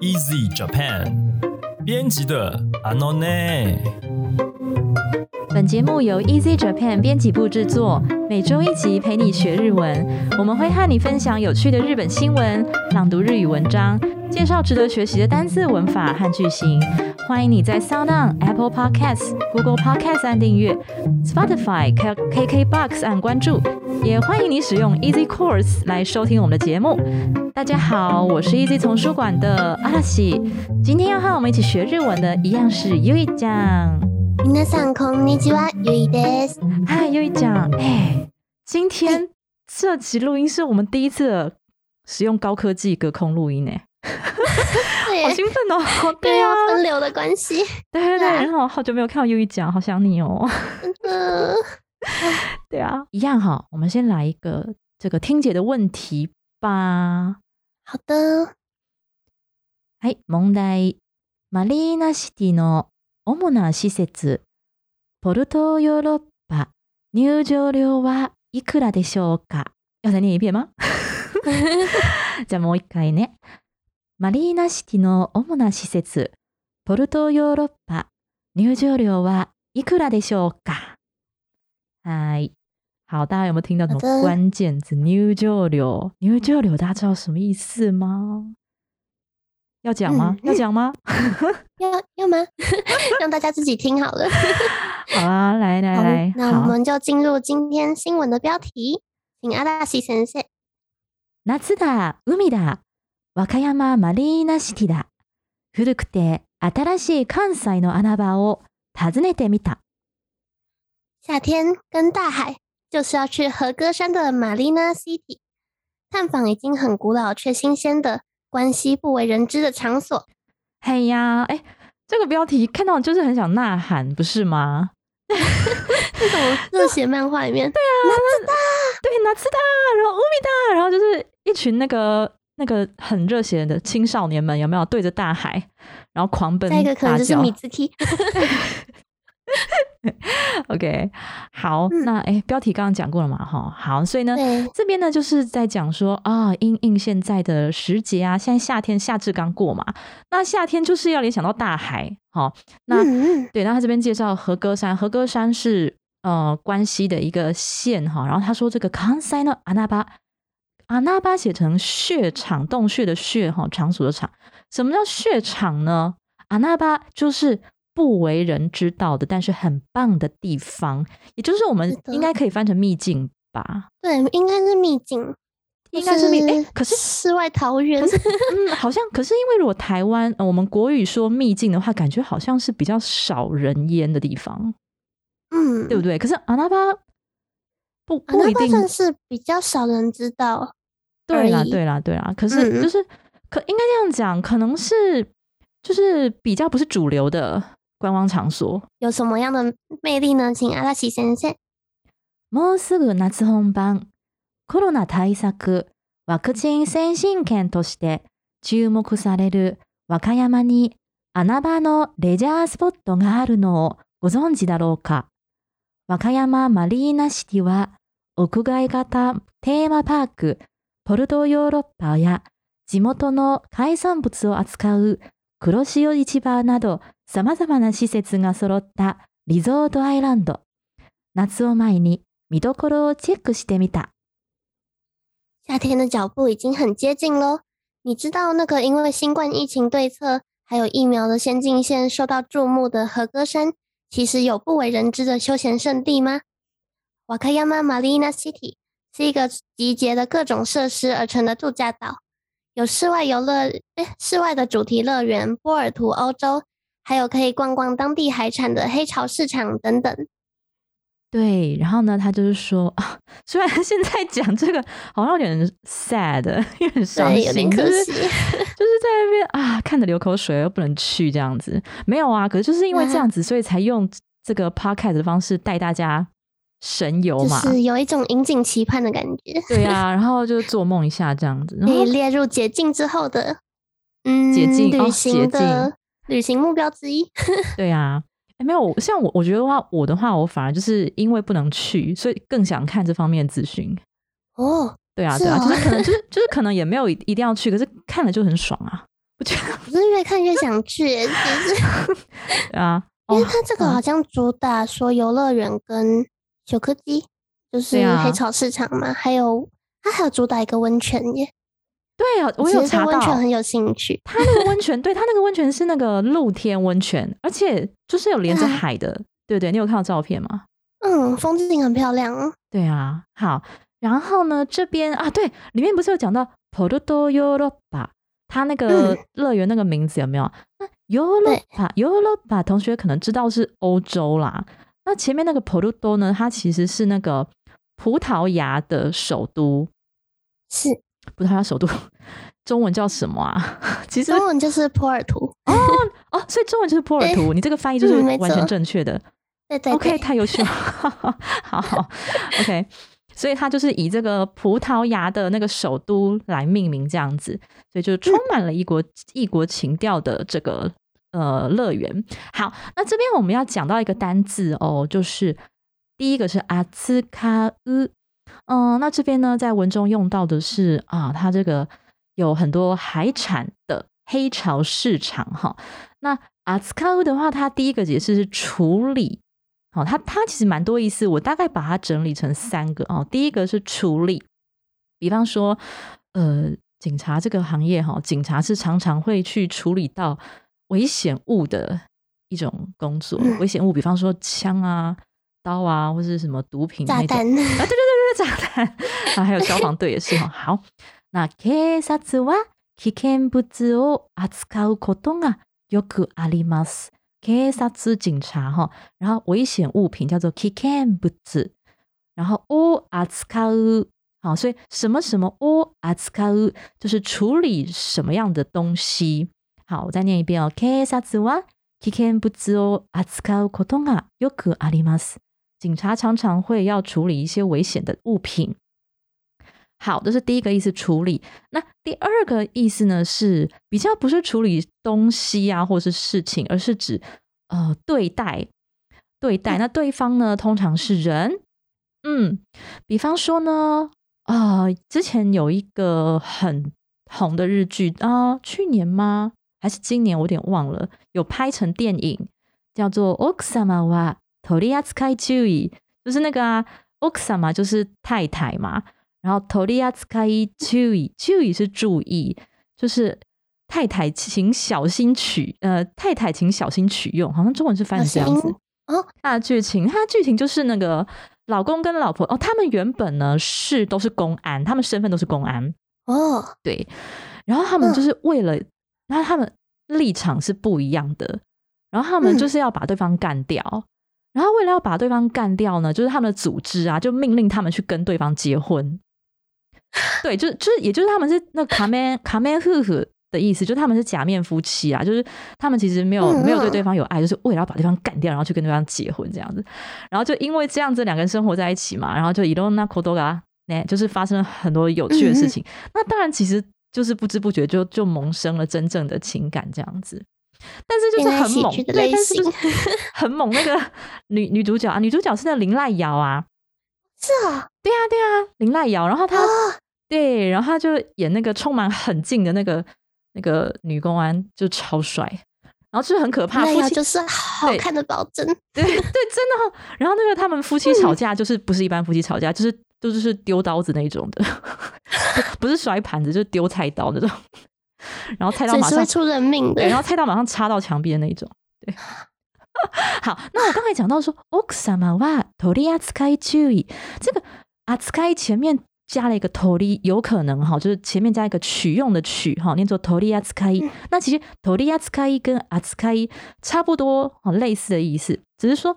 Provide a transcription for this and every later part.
Easy Japan 编辑的 Anone。本节目由 Easy Japan 编辑部制作，每周一集陪你学日文。我们会和你分享有趣的日本新闻、朗读日语文章、介绍值得学习的单字、文法和句型。欢迎你在 SoundOn、Apple Podcasts、Google Podcasts 按订阅，Spotify、K KK Box 按关注，也欢迎你使用 Easy Course 来收听我们的节目。大家好，我是 Easy 丛书馆的阿拉西，今天要和我们一起学日文的一样是优一酱。皆さんこんにちは、ゆいです。嗨，优一酱，哎，今天这集录音是我们第一次使用高科技隔空录音呢，对好兴奋哦！对啊，啊，分流的关系。对对对，对啊然后好久没有看到优一酱，好想你哦。嗯， 对啊，一样哈，我们先来一个这个听解的问题吧。好的。はい、問題。マリーナシティの主な施設、ポルトヨーロッパ入場料はいくらでしょうか？要再念一遍吗？じゃあもう一回ね。マリーナシティの主な施設、ポルトヨーロッパ入場料はいくらでしょうか？はい。好，大家有没有听到什么好的关键字？入場料，入場料，大家知道什么意思吗？要讲吗？嗯要讲吗？要要吗？让大家自己听好了。好啊，来来好来，那我好。们就进入今天新闻的标题，请阿拉西先生。夏だ、海だ、和歌山マリーナシティだ。古くて新しい関西の穴場を訪ねてみた。 夏天跟大海就是要去和歌山的玛丽娜 City，探访已经很古老却新鲜的关系不为人知的场所。嘿呀，哎，这个标题看到就是很想呐喊，不是吗？这种热血漫画里面，对，夏だ，然后海だ，然后就是一群那个那个很热血的青少年们，有没有对着大海，然后狂奔下一个可能就是米兹 K。OK，好，嗯。那哎，标题刚刚讲过了嘛，哈，好，所以呢，对，这边呢就是在讲说啊，因应现在的时节啊，现在夏天夏至刚过嘛，那夏天就是要联想到大海，好，那、对，那他这边介绍和歌山，和歌山是呃关西的一个县哈，然后他说这个康塞呢阿那巴，阿那巴写成血场，洞穴的穴哈，场所的场，什么叫血场呢？阿那巴就是不为人知道的，但是很棒的地方，也就是我们应该可以翻成秘境吧？对，应该是秘境，应该是秘，哎、可是世外桃源可。是，嗯，好像，可是因为如果台湾、呃我们国语说秘境的话，感觉好像是比较少人烟的地方，嗯，对不对？可是阿拉巴不啊那巴不一定，算是比较少人知道。对啦，对啦，对啦。可是嗯就是可应该这样讲，可能是就是比较不是主流的观光场所。有什么样的魅力呢？请阿拉西先生。もうすぐ夏本番。コロナ対策、ワクチン先進権として注目される和歌山に穴場のレジャースポットがあるのをご存知だろうか和歌山マリーナシティは屋外型テーマパークポルトヨーロッパや地元の海産物を扱う黒潮市場など様々な施設が揃ったリゾートアイランド。夏を前に見どころをチェックしてみた。夏天的脚步已经很接近喽。你知道那个因为新冠疫情对策还有疫苗的先进县受到注目的和歌山，其实有不为人知的休闲胜地吗？瓦卡亚马马丽娜 City 是一个集结了各种设施而成的度假岛，有室外游乐、诶室外的主题乐园、波尔图欧洲， 还有可以逛逛当地海产的黑潮市场等等。对，然后呢，他就是说啊，虽然现在讲这个好像有点 sad，有点伤心，点可就是惜。就是在那边啊，看着流口水又不能去这样子。没有啊，可是就是因为这样子，所以才用这个 podcast 的方式带大家神游就嘛。是有一种引颈期盼的感觉，对啊，然后就做梦一下这样子，然后可以列入解禁之后的嗯解禁哦旅行解的旅行目标之一。对啊，诶没有像我，我觉得话，我的话，我反而就是因为不能去，所以更想看这方面的资讯。哦，对啊，对啊，就是可能就是 就是可能也没有一一定要去，可是看了就很爽啊，我觉得我是越看越想去耶，就是 对啊，因为它这个好像主打说游乐园跟小科技，就是黑潮市场嘛，还有它还有主打一个温泉耶，对啊，我有查到温泉很有兴趣。它那个温泉，对它那个温泉是那个露天温泉，而且就是有连着啊海的，对不对？你有看到照片吗？嗯，风景很漂亮哦。对啊，好，然后呢，这边啊，对，里面不是有讲到 Porto Europa，它那个嗯乐园那个名字有没有？那 Europa Europa 同学可能知道是欧洲啦。那前面那个 Porto 呢，它其实是那个葡萄牙的首都，是，葡萄牙首都中文叫什么啊？其实中文就是波尔图。哦哦，所以中文就是波尔图，你这个翻译就是完全正确的。对对 OK，太优秀了，好好 OK，所以它就是以这个葡萄牙的那个首都来命名，这样子，所以就充满了异国异国情调的这个呃乐园。好，那这边我们要讲到一个单字哦，就是第一个是阿兹卡乌，嗯，那这边呢在文中用到的是啊，它这个有很多海产的黑潮市场哈。那阿兹卡乌的话，它第一个解释是处理。好，它它其实蛮多意思，我大概把它整理成三个哦。第一个是处理，比方说，呃，警察这个行业哈，警察是常常会去处理到危险物的一种工作。嗯危险物，比方说枪啊、刀啊，或是什么毒品那种炸弹。啊，对对对对，炸弹啊，还有消防队也是哈。好，那警察は危険物を扱うことがよくあります。警察警察哈，然后危险物品叫做危険物，然后を扱う好，所以什么什么を扱う就是处理什么样的东西。好，我再念一遍哦。警察は危険物を扱うことがよくあります。 警察常常会要处理一些危险的物品。好，这是第一个意思，处理。那第二个意思呢，是比较不是处理东西啊，或是事情，而是指呃对待对待。那对方呢，通常是人。嗯，比方说呢，啊、之前有一个很红的日剧啊、去年吗？还是今年？我有点忘了，有拍成电影，叫做《奥克萨玛哇托利亚斯开注意》，就是那个啊，奥克萨嘛就是太太嘛，然后托利亚斯开注意，注意是注意，就是太太请小心取，呃，太太请小心取用，好像中文是翻成这样子。哦，那剧情，它的剧情就是那个老公跟老婆哦，他们原本呢是都是公安，他们身份都是公安，哦，对，然后他们嗯。就是为了，然后他们立场是不一样的，然后他们嗯。就是要把对方干掉，然后为了要把对方干掉呢，就是他们的组织啊，就命令他们去跟对方结婚，对，就是就是，也就是他们是那卡梅卡梅夫妇的意思，就是他们是假面夫妻啊，就是他们其实没有嗯没有对嗯对方有爱，就是为了要把对方干掉，然后去跟对方结婚这样子，然后就因为这样子两个人生活在一起嘛，然后就伊隆那科多嘎，呢，就是发生了很多有趣的事情。那当然，其实就是不知不觉就就萌生了真正的情感这样子。但是就是 很猛，但是很猛。那个女女主角啊，女主角是那林濑遥啊，是啊，对啊对啊，林濑遥。然后她、哦，对，然后她就演那个充满狠劲的那个那个女公安，就超帅。然后就是很可怕，夫妻那就是好看的保证。对对，真的、哦。然后那个他们夫妻嗯吵架，就是不是一般夫妻吵架，就是都是丢刀子那种的，不是摔盘子，就是丢菜刀那种。然后菜刀马上出人命的对，。然后菜刀马上插到墙壁的那一种。对，好，那我刚才讲到说，奥克萨玛哇托利亚斯开注意，这个阿斯开前面加了一个托利，有可能哈，就是前面加一个取用的取哈，念作 “tori a t s k a i 那其实 “tori a t s k a i 跟阿斯开差不多，哈，类似的意思，只是说。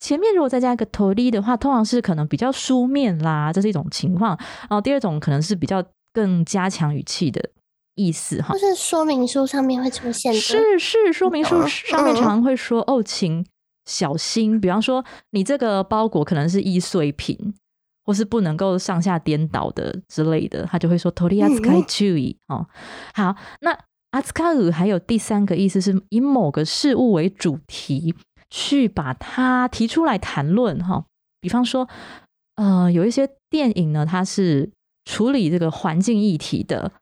前面如果再加一个托利的话，通常是可能比较书面啦，这是一种情况。然后第二种可能是比较更加强语气的意思哈就。是说明书上面会出现的，是是，说明书嗯上面嗯常常会说哦，请小心。比方说，你这个包裹可能是易碎品，或是不能够上下颠倒的之类的，他就会说 “tori a t s k a i 嗯 chui” 哦。好，那 s k a u 还有第三个意思是以某个事物为主题，去把它提出来谈论哈、比方说，呃，有一些电影呢，它是处理这个环境议题的。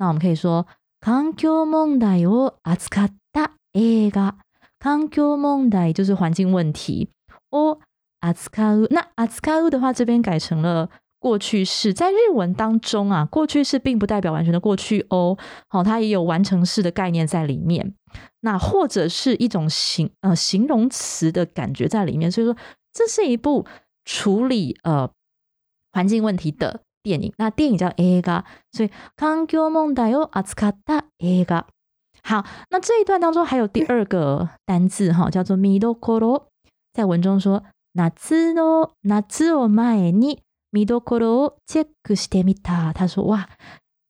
那我们可以说環境問題を扱った映画。環境問題就是环境问题。を扱う。那扱う的话，这边改成了过去式。在日文当中啊，过去式并不代表完全的过去哦，好，它也有完成式的概念在里面。那或者是一种形呃形容词的感觉在里面。所以说，这是一部处理呃环境问题的 电影。那电影叫映画，所以環境問題を扱った映画。好，那这一段当中还有第二个单字哈，叫做見どころ。在文中说夏の夏を前に見どころをチェックしてみた。他说哇，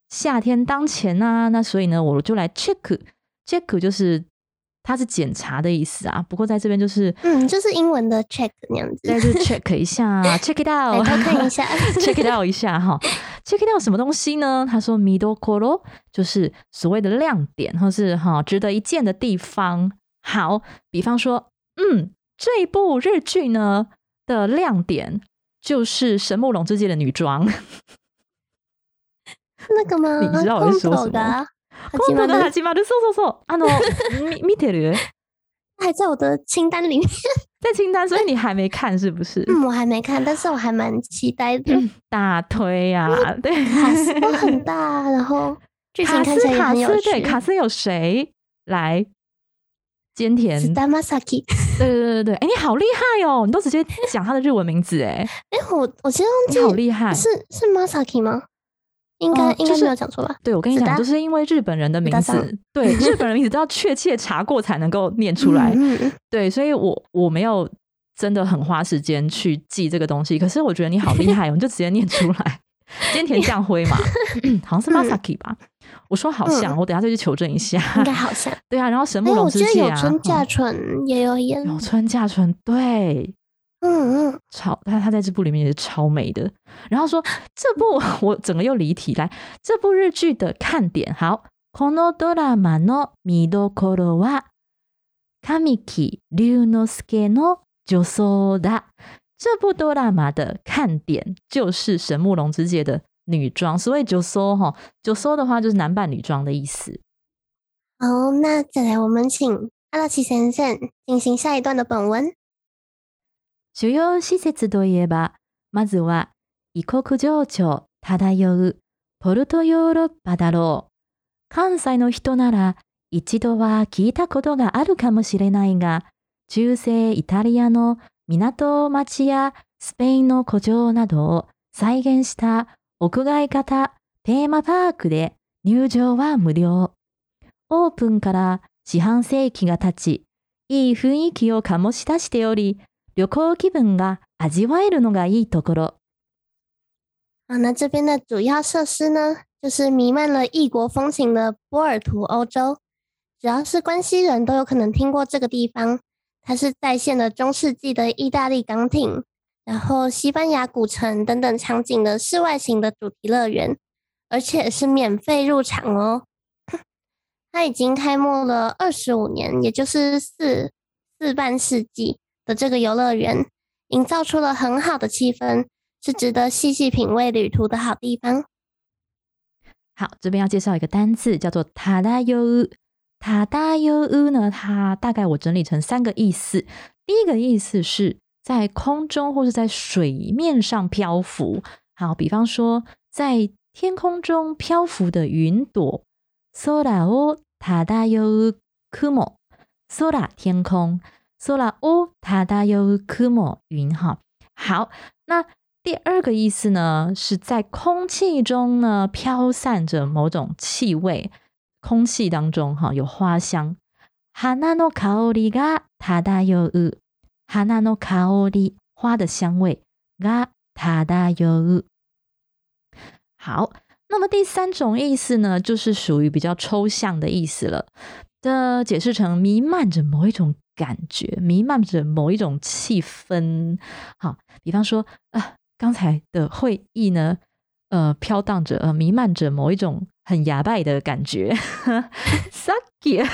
夏天当前啊，那所以呢，我就来 check check 就是 ”它是检查的意思啊。不过在这边就是嗯，就是英文的 check 那样子，对，就 check 一下，check it out，来看一下，check it out 一下哈，check it out 什么东西呢？他说見どころ就是所谓的亮点，或是哈值得一见的地方。好，比方说，嗯。这一部日剧呢的亮点就是神木隆之介的女装，那个吗？你知道我是说什么？ 今度的始まる，そうそうそう。あの見てる？还在我的清单里面，在清单，所以你还没看是不是？嗯，我还没看，但是我还蛮期待的。大推呀，对，卡斯都很大，然后剧情看起来很有趣。对，卡斯有谁来？兼田，是 Damasaki。对对对对对，哎，你好厉害哦！你都直接讲他的日文名字，哎，哎，我我其实你好厉害，是是 Masaki 吗？ 应该应该没有讲错吧？对，我跟你讲，就是因为日本人的名字，对日本人名字都要确切查过才能够念出来。对，所以我我没有真的很花时间去记这个东西，可是我觉得你好厉害，我们就直接念出来。兼田将辉嘛，好像是 Masaki 吧？我说好像，我等下再去求证一下。应该好像。对啊，然后神木龙之介啊，有村架纯也有演。有村架纯，对，嗯嗯，超他他在这部里面也是超美的。然后说这部我整个又离题来，这部日剧的看点好。このドラマの見どころは神木隆之介の女装だ。这部哆啦 A 的看点就是神木隆之介的女装，所谓九搜哈，九搜的话就是男扮女装的意思。好，那再来我们请阿拉奇先生进行下一段的本文。 主要施設といえば、まずは異国情緒漂うポルトヨーロッパだろう。関西の人なら一度は聞いたことがあるかもしれないが、中世イタリアの港町やスペインの古城などを再現した屋外型テーマパークで入場は無料。オープンから四半世紀が経ち、いい雰囲気を醸し出しており、旅行気分が味わえるのがいいところ。啊，那这边的主要设施呢，就是弥漫了异国风情的波尔图欧洲。只要是关西人都有可能听过这个地方。它是再现了中世纪的意大利港艇，然后西班牙古城等等场景的室外型的主题乐园，而且是免费入场哦。它已经开幕了二十五年，也就是四四半世纪 的这个游乐园，营造出了很好的气氛，是值得细细品味旅途的好地方。好，这边要介绍一个单字，叫做塔达尤。塔达尤乌呢？它大概我整理成三个意思。第一个意思是在空中或是在水面上漂浮。好，比方说在天空中漂浮的云朵。Sora o tadayu kumo，Sora 天空，Sora o tadayu kumo 云。哈，好，那第二个意思呢，是在空气中呢飘散着某种气味。空气当中哈有花香，花の香りが漂う。花の香り，花的香味が漂う。好，那么第三种意思呢，就是属于比较抽象的意思了。的解释成弥漫着某一种 感觉，弥漫着某一种气氛。好，比方说啊，刚才的会议呢，呃，飘荡着，呃，弥漫着某一种。很牙拜的感觉，Saki，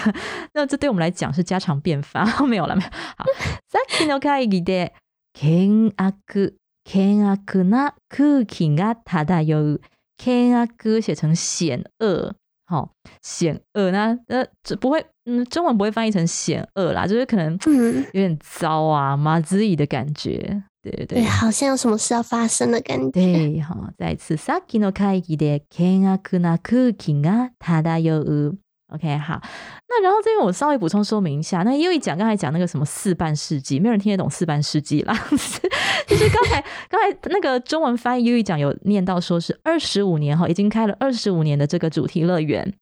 那这对我们来讲是家常便饭，没有了没有。好，Saki の会議で険悪険悪な空気が漂う K 啊哥写成险恶， 好险恶，那呃这不会，嗯，中文不会翻译成险恶啦，就是可能嗯，有点糟啊，麻子意的感觉，对对对，好像有什么事要发生的感觉。对，好，再次さっきの会議で険悪な空気が漂う。 OK，好，那然后这边我稍微补充说明一下，那因为讲刚才讲那个什么四半世纪，没有人听得懂四半世纪啦，就是刚才刚才那个中文翻译优一讲有念到说是二十五年哈，已经开了二十五年的这个主题乐园。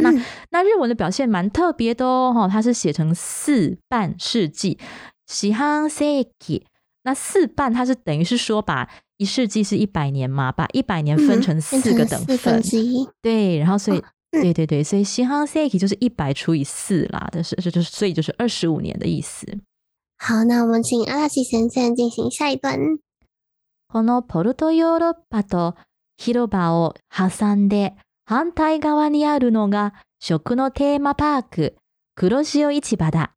那那日文的表现蛮特别的哦，哈，它是写成四半世纪，西汉世纪。那四半它是等于是说把一世纪是一百年嘛，把一百年分成四个等分之一，对，然后所以。对对对，所以西汉 seki 就是一百除以四啦，但是这就是所以就是二十五年的意思。好，那我们请阿拉奇先生进行下一段。このポルトヨーロッパと広場を挟んで反対側にあるのが食のテーマパーク黒潮市場だ。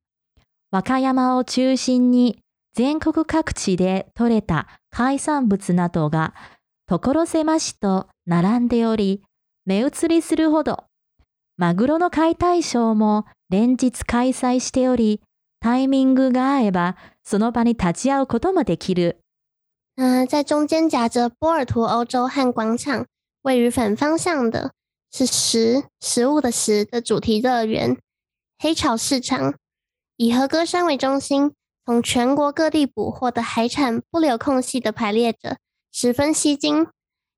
和歌山を中心に全国各地で採れた海産物などが所狭しと並んでおり、目移りするほどマグロの解体ショーも連日開催しており、タイミングが合えばその場に立ち会うこともできる。嗯，在中间夹着波尔图欧洲和广场，位于反方向的是食食物的食的主题乐园黑潮市场，以和歌山为中心，从全国各地捕获的海产不留空隙的排列着，十分吸睛。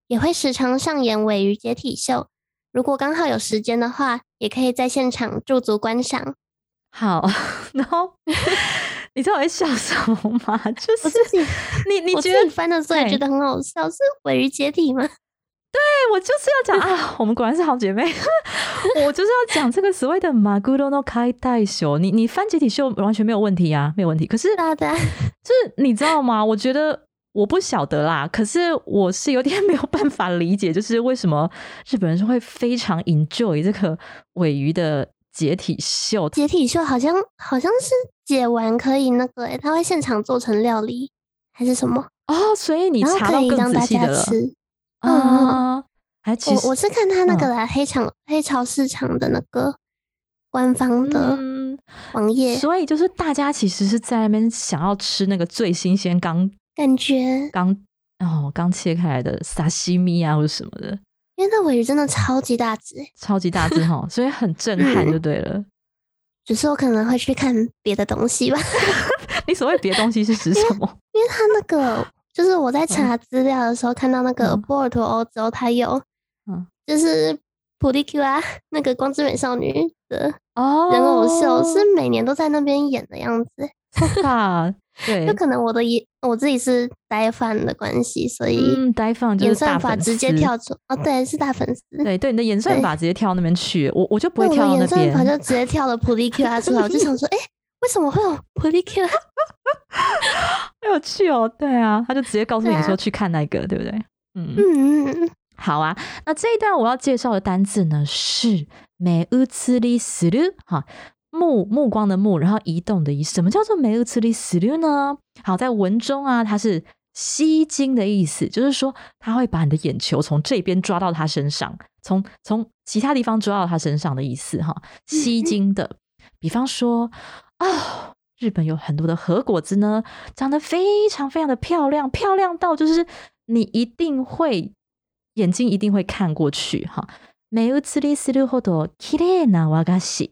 也会时常上演尾鱼解体秀。 如果刚好有时间的话，也可以在现场驻足观赏。好，然后你知道我在笑什么吗？就是你你觉得翻的时候也觉得很好笑，是尾鱼解体吗？对，我就是要讲啊，我们果然是好姐妹。我就是要讲这个所谓的马古罗诺开袋秀，你你翻解体秀完全没有问题啊，没有问题。可是，就是你知道吗？我觉得。我不晓得啦，可是我是有点没有办法理解，就是为什么日本人是会非常 enjoy 这个尾鱼的解体秀。解体秀好像好像是解完可以那个，他会现场做成料理还是什么？哦，所以你查到更仔细的了。啊，还其实我是看他那个来黑场黑潮市场的那个官方的网页，所以就是大家其实是在那边想要吃那个最新鲜刚。感觉刚哦，刚切开来的沙西米啊，或者什么的，因为那尾鱼真的超级大只，超级大只哈，所以很震撼就对了。只是我可能会去看别的东西吧。你所谓别的东西是指什么？因为它那个就是我在查资料的时候看到那个波尔图欧洲，它有嗯，就是普利 Q 啊，那个光之美少女的哦人偶秀，是每年都在那边演的样子。啊，对，就可能我的眼我自己是呆饭的关系，所以呆饭就是大粉丝，直接跳出哦，对，是大粉丝，对对，你的演算法直接跳到那边去，我我就不会跳到那边，演算法就直接跳了普利 Q 啊出来，我就想说，哎，为什么会有普利 Q 啊？好有趣哦，对啊，他就直接告诉你说去看那个，对不对？嗯嗯嗯，好啊，那这一段我要介绍的单字呢是美乌兹里斯鲁哈。目目光的目，然后移动的移，什么叫做梅乌茨里斯流呢？好，在文中啊，它是吸睛的意思，就是说它会把你的眼球从这边抓到他身上，从从其他地方抓到他身上的意思哈，吸睛的。比方说啊，日本有很多的核果子呢，长得非常非常的漂亮，漂亮到就是你一定会眼睛一定会看过去哈。梅乌茨里斯流ほど綺麗な和菓子。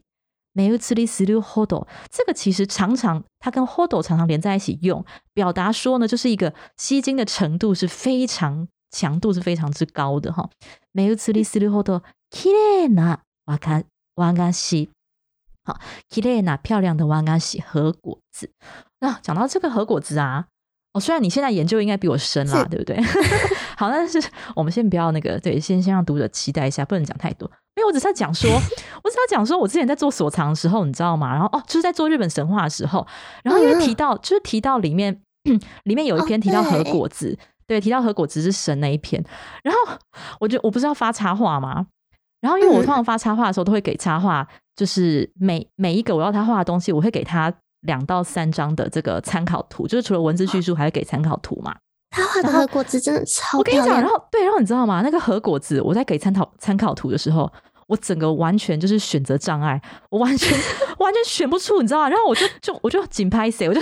没有吃力十六 hold，这个其实常常它跟 hold 常常连在一起用，表达说呢，就是一个吸睛的程度是非常强度是非常之高的哈。没有吃力十六 hold，綺麗な瓦卡瓦嘎西，好，綺麗な漂亮的瓦嘎西和果子。那讲到这个和果子啊，哦，虽然你现在研究应该比我深啦，对不对？好，但是我们先不要那个，对，先先让读者期待一下，不能讲太多。因为我只是在讲说，我只要讲说，我之前在做所藏的时候，你知道吗？然后哦，就是在做日本神话的时候，然后因为提到，就是提到里面，里面有一篇提到和果子，对，提到和果子是神那一篇。然后我就我不是要发插画吗？然后因为我通常发插画的时候，都会给插画，就是每每一个我要他画的东西，我会给他两到三张的这个参考图，就是除了文字叙述，还会给参考图嘛。他画的然后和果子真的超我跟你讲，漂亮然。后对，然后你知道吗？那个和果子，我在给参考参考图的时候，我整个完全就是选择障碍，我完全 完全选不出，你知道吗？然后我就就我就紧拍谁，我就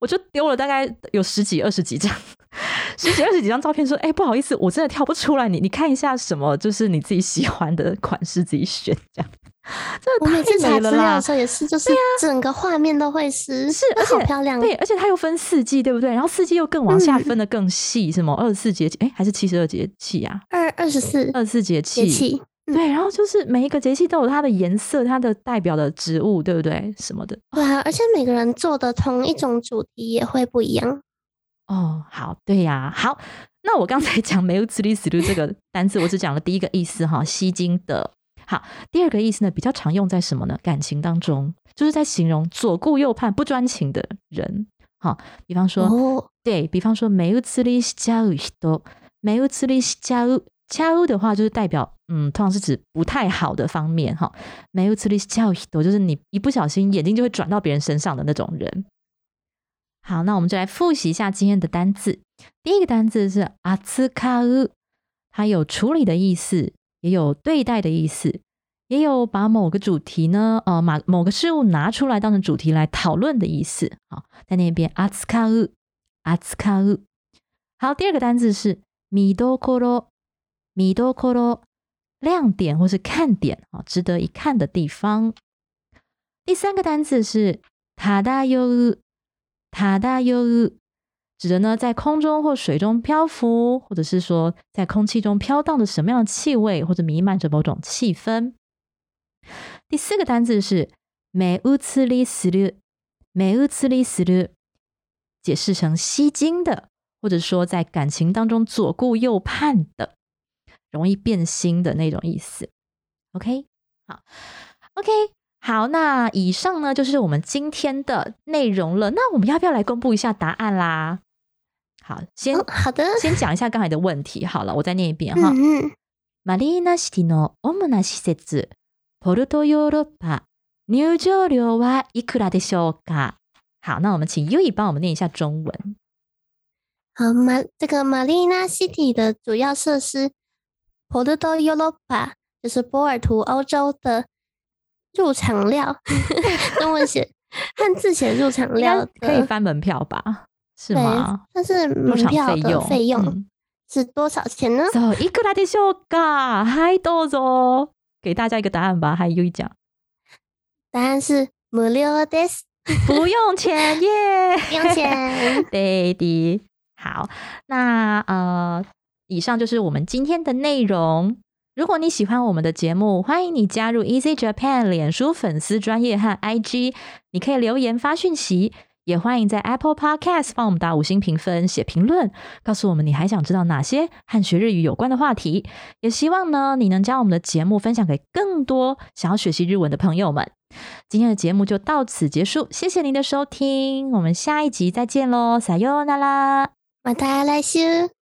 我就丢了大概有十几二十几张。十几二十几张照片，说：“哎、不好意思，我真的挑不出来。你你看一下什么，就是你自己喜欢的款式，自己选这样。真我每的次查资太美了啦！料的时候也是，就是整个画面都会是，是，而好且漂亮。对，而且它又分四季，对不对？然后四季又更往下嗯分的更细，什么二十四节气，哎，还是七十二节气啊？二二十四二十四节气，节气，嗯对，然后就是每一个节气都有它的颜色，它的代表的植物，对不对？什么的。对啊，而且每个人做的同一种主题也会不一样。哦，好，对呀、好。那我刚才讲 没有此里此路这个单词，我只讲了第一个意思哈，吸睛的。好，第二个意思呢，比较常用在什么呢？感情当中，就是在形容左顾右盼、不专情的人。好，比方说，哦，对比方说，没有此里しちゃう人，没有此里しちゃう。ちゃう的话，就是代表，嗯，通常是指不太好的方面哈。没有此里しちゃう人，就是你一不小心眼睛就会转到别人身上的那种人。好，那我们就来复习一下今天的单字。第一个单字是阿兹卡乌，它有处理的意思， 也有对待的意思，也有把某个主题呢，呃，某某个事物拿出来当成主题来讨论的意思。好，在那边阿兹卡乌，阿兹卡乌。好，第二个单字是米多コロ，米多コロ，亮点或是看点啊，值得一看的地方。第三个单字是塔达优。塔达优 指的呢，在空中或水中漂浮，或者是说在空气中飘荡着什么样的气味，或者弥漫着某种气氛。第四个单字是目移りする，目移りする，解释成吸睛的，或者说在感情当中左顾右盼的，容易变心的那种意思。OK，好，OK。好，那以上呢就是我们今天的内容了。那我们要不要来公布一下答案啦？ 好，先、嗯，好的，先讲一下刚才的问题。好了，我再念一遍哈。嗯嗯，マリーナシティの主な施設、ポルトヨーロッパ入場料はいくらでしょうか？好，那我们请 U 以帮我们念一下中文。好，马这个马丽娜 City 的主要设施 Porto Europa 就是波尔图欧洲的入场料，中文写汉字写入场应该料的，可以翻门票吧？ 是对吗？但是入场门票的费用，费用嗯是多少钱呢？そう、いくらでしょうか？はい、どうぞ。给大家一个答案吧，还有一讲，答案是無料です，不用钱耶，不用钱。对的。好，那呃，以上就是我们今天的内容。如果你喜欢我们的节目，欢迎你加入 Easy Japan 脸书粉丝专业和 IG，你可以留言发讯息， 也欢迎在 Apple Podcast 帮我们打五星评分、写评论，告诉我们你还想知道哪些和学日语有关的话题。也希望呢，你能将我们的节目分享给更多想要学习日文的朋友们。今天的节目就到此结束，谢谢您的收听，我们下一集再见喽，撒哟那拉。また来週。